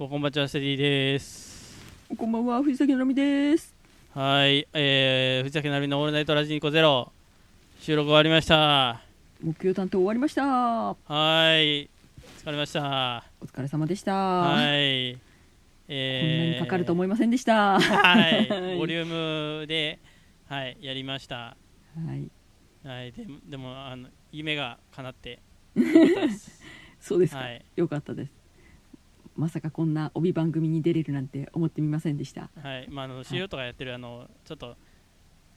おこんばんちはセリーですこんばんは、藤崎のみです。はいえー、藤崎なるみのオールナイトラジニコゼロ収録終わりました木曜担当終わりました。おはい疲れました疲れ様でした。はいこんなえー、にかかると思いませんでした。は はいボリュームではいやりましたい。はいででもあの夢が叶って そうですか、はいよかったです。まさかこんな帯番組に出れるなんて思ってみませんでした。はい。まああの CO とかやってるあのちょっと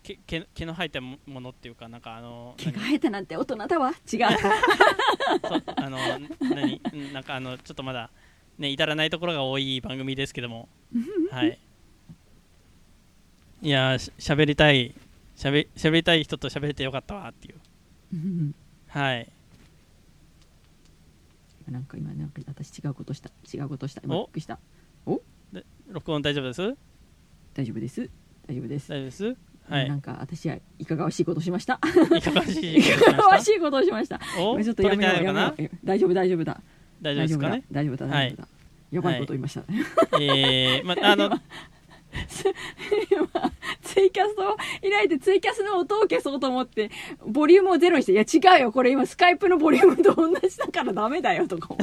毛毛毛の生えたもものっていうかなんかあの毛が生えたなんて大人だわ。違う。あの何？うんなんかあのちょっとまだね至らないところが多い番組ですけども。はい。いやーししゃべりたいしゃべりたい人としゃべれてよかったわっていう。うん。はいなんか今なんか私違うことした。違うことした。今おびっくりした。録音大丈夫です？大丈夫です。大丈夫です。大丈夫です？はいなんか私はいかがわしいことをしました。いかがわしいことをしました。お？ちょっとやめようてないのかなやめよう。大丈夫大丈夫だ。大丈夫ですかね？大丈夫だ大丈夫だ。やばいこと言いましたね。えー、まあの今 ツイキャスを開いてツイキャスの音を消そうと思ってボリュームをゼロにして「いや違うよこれ今スカイプのボリュームと同じだからダメだよ」とか。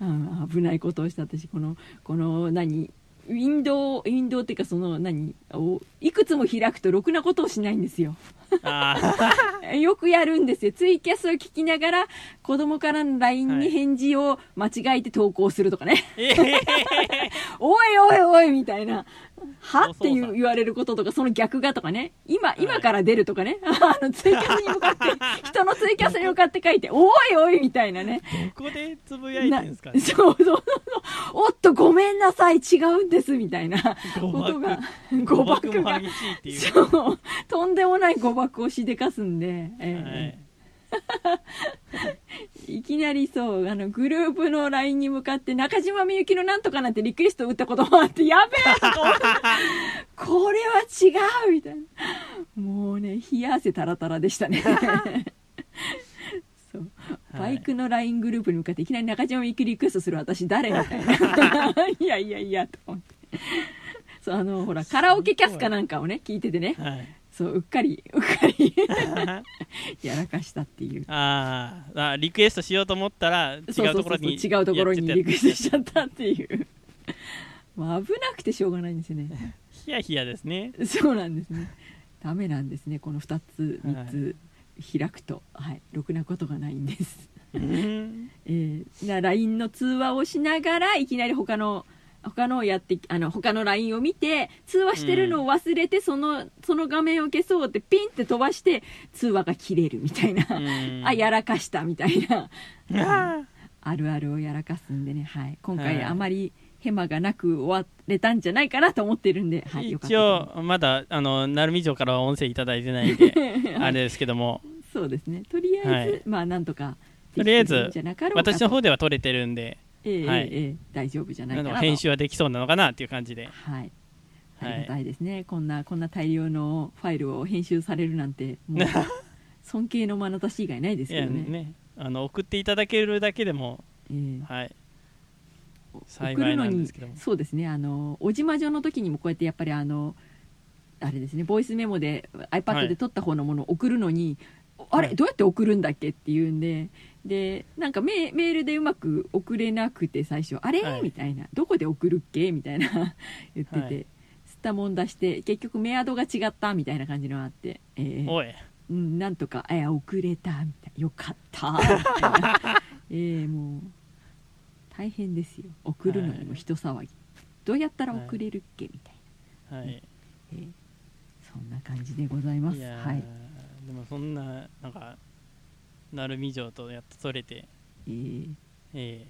うん危ないことをした私このこの何ウィンドウウィンドウっていうかその何をいくつも開くとろくなことをしないんですよ。あ よくやるんですよ。ツイキャスを聞きながら子供からの LINE はいに返事を間違えて投稿するとかね、おいおいおいみたいな。は？っていう言われることとか、その逆がとかね。今、い。今から出るとかね。あの、ツイキャスに向かって、人のツイキャスに向かって書いて、おいおいみたいなね。どこでつぶやいてるんですかね。なそうそうそう。おっと、ごめんなさい、違うんです、みたいな。誤ことが爆、誤誤爆爆がそう、とんでもない誤爆をしでかすんで、えはい。え いきなりそう、あの、グループの LINE に向かって、中島みゆきのなんとかなんてリクエスト打ったこともあって、やべえとか思って、これは違うみたいな。もうね、冷や汗タラタラでしたね。そう。バイクの LINE グループに向かっていきなり中島みゆきリクエストする私誰みたいな。いやいやいや、と思って。そう、あの、ほら、カラオケキャスかなんかをね、聞いててね。はいそう、うっかり、うっかり やらかしたっていう。あーあリクエストしようと思ったら違そうところに違うところにリクエストしちゃっったっていう。もう危なくてしょうがないんですよね。ヒヤヒヤですねそうなんですね。ダメなんですね。この2つ、3つ開くと、はい、ろくなことがないんです。うん えー、な LINE の通話をしながらいきなり他の他のをやってあの他の LINE を見て通話してるのを忘れて、そのその画面を消そうってピンって飛ばして通話が切れるみたいな、うん。あやらかしたみたいな。あ あるあるをやらかすんでね、はい、今回はい。あまりヘマがなく終われたんじゃないかなと思ってるんで、はい、一応まだあの鳴海城からは音声いただいてないんで あれですけども。そうですね。とりあえず、はい。まあなんとかとりあえず私の方では撮れてるんでええはいええええ大丈夫じゃないあかなと。の編集はできそうなのかなっていう感じで。はい。あはい。りがたいですね、こんなこんな大量のファイルを編集されるなんてもう 尊敬の眼差し以外ないですいやけどね。ねあの送っていただけるだけでもええ。はい。送幸いるのになんですけども。そうですね。あの小島女の時にもこうやってやっぱりあのあれですねボイスメモでは iPad い。で撮った方のものを送るのに、あれはい。どうやって送るんだっけっていうんででなんかメメールでうまく送れなくて最初あれ、はい。みたいな。どこで送るっけ？みたいな。言ってて、はい。吸ったもん出して結局メアドが違った？みたいな感じのがあって、えー。おい。うん、なんとか「え遅れた」みたいな「よかった」みたいな。えーもう大変ですよ。送るのにも人騒ぎ、どうやったら送れるっけ？みたいな、はい。えーそんな感じでございます。はい、でもそんななんか鳴海城とやっと取れてえーえ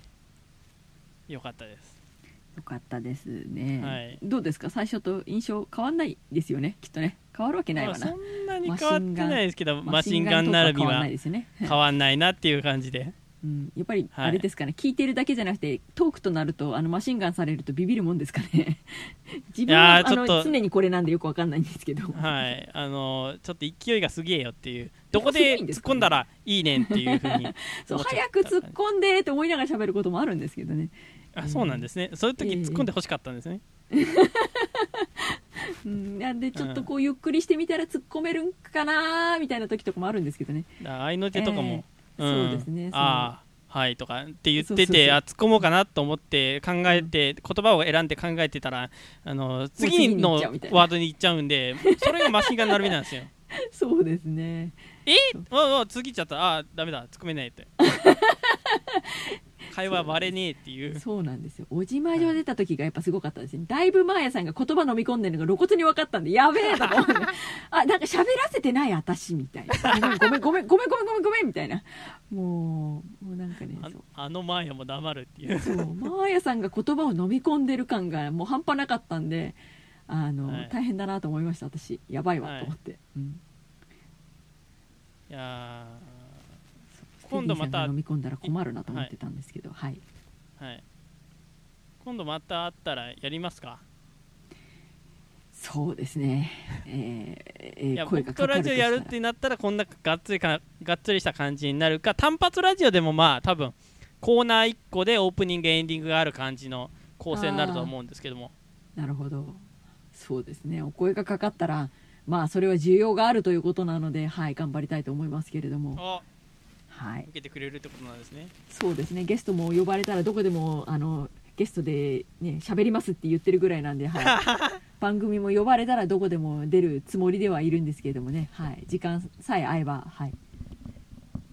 え。よかったです。よかったですね、はい。どうですか？最初と印象変わんないですよね？きっとね。変わるわけないわな、まあそんなに変わってないですけどマシンガン並びは変わんないなっていう感じでうん、やっぱりはい。あれですかね、聞いてるだけじゃなくてトークとなるとあのマシンガンされるとビビるもんですかね。自分はあの常にこれなんでよくわかんないんですけど、はい。あのちょっと勢いがすげえよっていう。どこで突っ込んだらいいねんっていうふうに そう早く突っ込んでって思いながら喋ることもあるんですけどね、あそうなんですね。そういう時ええ突っ込んでほしかったんですね、うん、なんでちょっとこうゆっくりしてみたら突っ込めるんかなーみたいな時とかもあるんですけどね。だから合いの手とかも、そうですねああはいとかって言っててあ突っ込もうかなと思って考えて、言葉を選んで考えてたらあの次のワードに行っちゃうんでそれがマシンガン並びなんですよ。そうですね。え？ああ次行っちゃった。あダメだ。突っ込めないって会話割れねえっていう。そうなんですよ。おじまじょ出た時がやっぱすごかったですねだいぶマーヤさんが言葉飲み込んでるのが露骨に分かったんでやべえとか思って あなんか喋らせてない私みたいな。ごめんごめんごめんごめんごめんごめんみたいな。もうもうなんかねあのマーヤも黙るっていう。そうマーヤさんが言葉を飲み込んでる感がもう半端なかったんであの、はい。大変だなと思いました私。やばいわと思って、うん。いやー今度また飲み込んだら困るなと思ってたんですけどはい、はい。今度また会ったらやりますか？そうですね。えーえー声がかかるラジオやるってなったらこんながっつりかがっつりした感じになるか単発ラジオでもまあ多分コーナー1個でオープニングエンディングがある感じの構成になると思うんですけども。なるほど。そうですね。お声がかかったらまあそれは需要があるということなのではい頑張りたいと思いますけれども。あはい。受けてくれるってことなんですね。そうですね。ゲストも呼ばれたらどこでもあのゲストでね喋りますって言ってるぐらいなんで、はい、番組も呼ばれたらどこでも出るつもりではいるんですけれどもね、はい、時間さえ合えば、はい、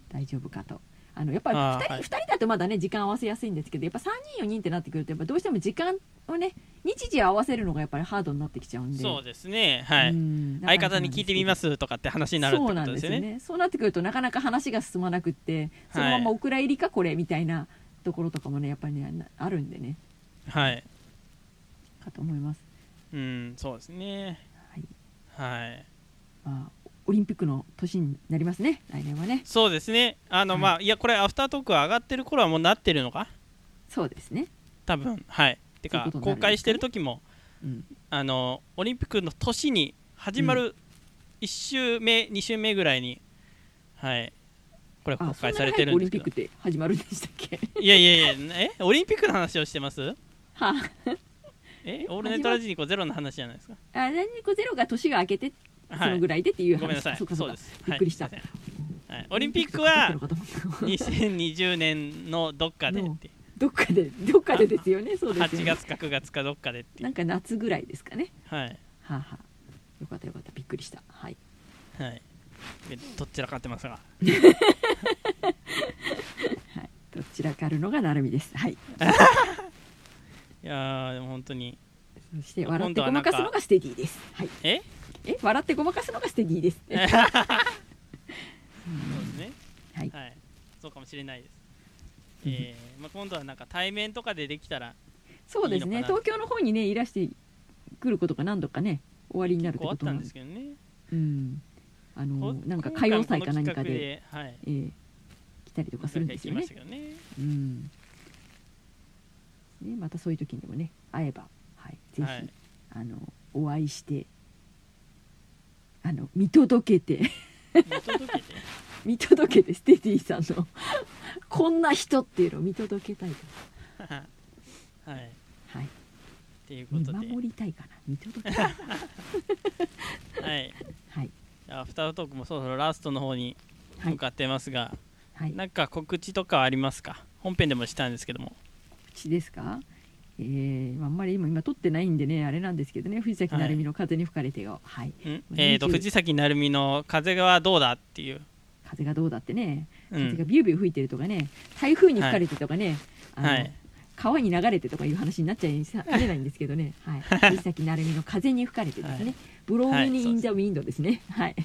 大丈夫かと。あのやっぱり2人,、あーはい。二人だとまだね時間合わせやすいんですけどやっぱ3人4人ってなってくるとやっぱどうしても時間をね日時合わせるのがやっぱりハードになってきちゃうんで。そうですね。はい。うん。相方に聞いてみますとかって話になるってこそうなんとですよね。ですよね。そうなってくるとなかなか話が進まなくってそのままお蔵入りかこれみたいなところとかもねやっぱりねなあるんでね。はい。かと思います、うんそうですね。はい。はい。まあ、オリンピックの年になりますね。来年はね。そうですね。あの、はい。まあいやこれアフタートーク上がってる頃はもうなってるのか？そうですね、多分。はいてか公開してる時もうん、あのオリンピックの年に始まる1週目、2週目ぐらいにはいこれ公開されてるんですけど。リンピックって始まるんでしたっけ？いやいやいやえ？オリンピックの話をしてます？はえ？オールネットラジニコゼロの話じゃないですか？あ何個ゼロが年が明けてそはい。のぐらいでっていう話、ごめんなさい。そうです。びっくりした。はい。はい、オリンピックはオリンピックかかってるのかと思った2020年のどっかでってどっかでどっかでですよねそうですよ8ね月か9月かどっかでってなんか夏ぐらいですかね。はい。はあ、はあ、よかったよかった。びっくりした。はい。はい。でどっちらかってますが。はい。どちらかるのがなるみです。はい。いやーでも本当に。そして今笑ってごまかすのがステディです。はい。え？え？笑ってごまかすのがステディです。そうですね。はい。はい。そうかもしれないですえーまあ、今度はなんか対面とかでできたらそうですね。東京の方にねいらしてくることが何度かね終わりになるってことなんですけどね。うん。あのこなんか歌謡祭か何かで、はい。えー来たりとかするんですよね。ね。うん。ねまたそういう時にもね会えばはいぜひ、はい。あのお会いしてあの見届けて。見届けて見届けてステディさんの。こんな人っていうのを見届けたいとはい。はい。っていうこ見とで。守りたいかな見届けたい。はい。はい。アフタートークもそろそろラストの方にはい。向かってますが、はい。なんか告知とかありますか？本編でもしたんですけども。口ですか？えー、あんまり今今撮ってないんでねあれなんですけどね。藤崎成美の風に吹かれてがはい。ん？えー、と20藤崎鳴海の風はどうだっていう、風がどうだってね。うん。風がビュービュー吹いてるとかね。台風に吹かれてとかね、あのはい。川に流れてとかいう話になっちゃい かねないんですけどね、はい、藤崎成美の風に吹かれてですね、はい。ブローはいイン・ザ・ウィンドですね、はい。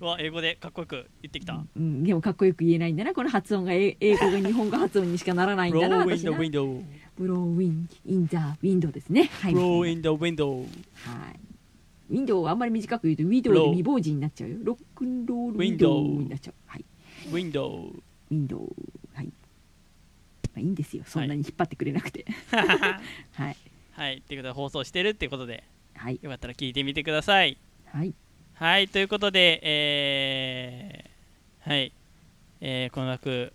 うわ英語でかっこよく言ってきた、うん、でもかっこよく言えないんだなこの発音が。英英語が日本語発音にしかならないんだな Blow in 私 the な window ブローイン・イン・ザ・ウィンドですね。はい、Blow はい、in the window ウィンドウをあんまり短く言うとウィドウで未亡人になっちゃうよ。ロックンロールウィンドウになっちゃう。はい。Window ウィンドウはい。あ、いいんですよ。そんなに引っ張ってくれなくて。はい。はい。ということで放送してるってことで。はい。よかったら聞いてみてください。はい。はい。ということでえー、はい。えー、この枠。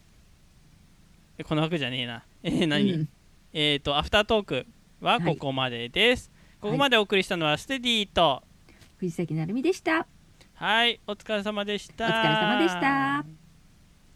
えこの枠じゃねえな。えー、何、うん。えっ、とアフタートークはここまでです、ここまでお送りしたのはステディと。藤崎成美でした。はいお疲れ様でした。お疲れ様でした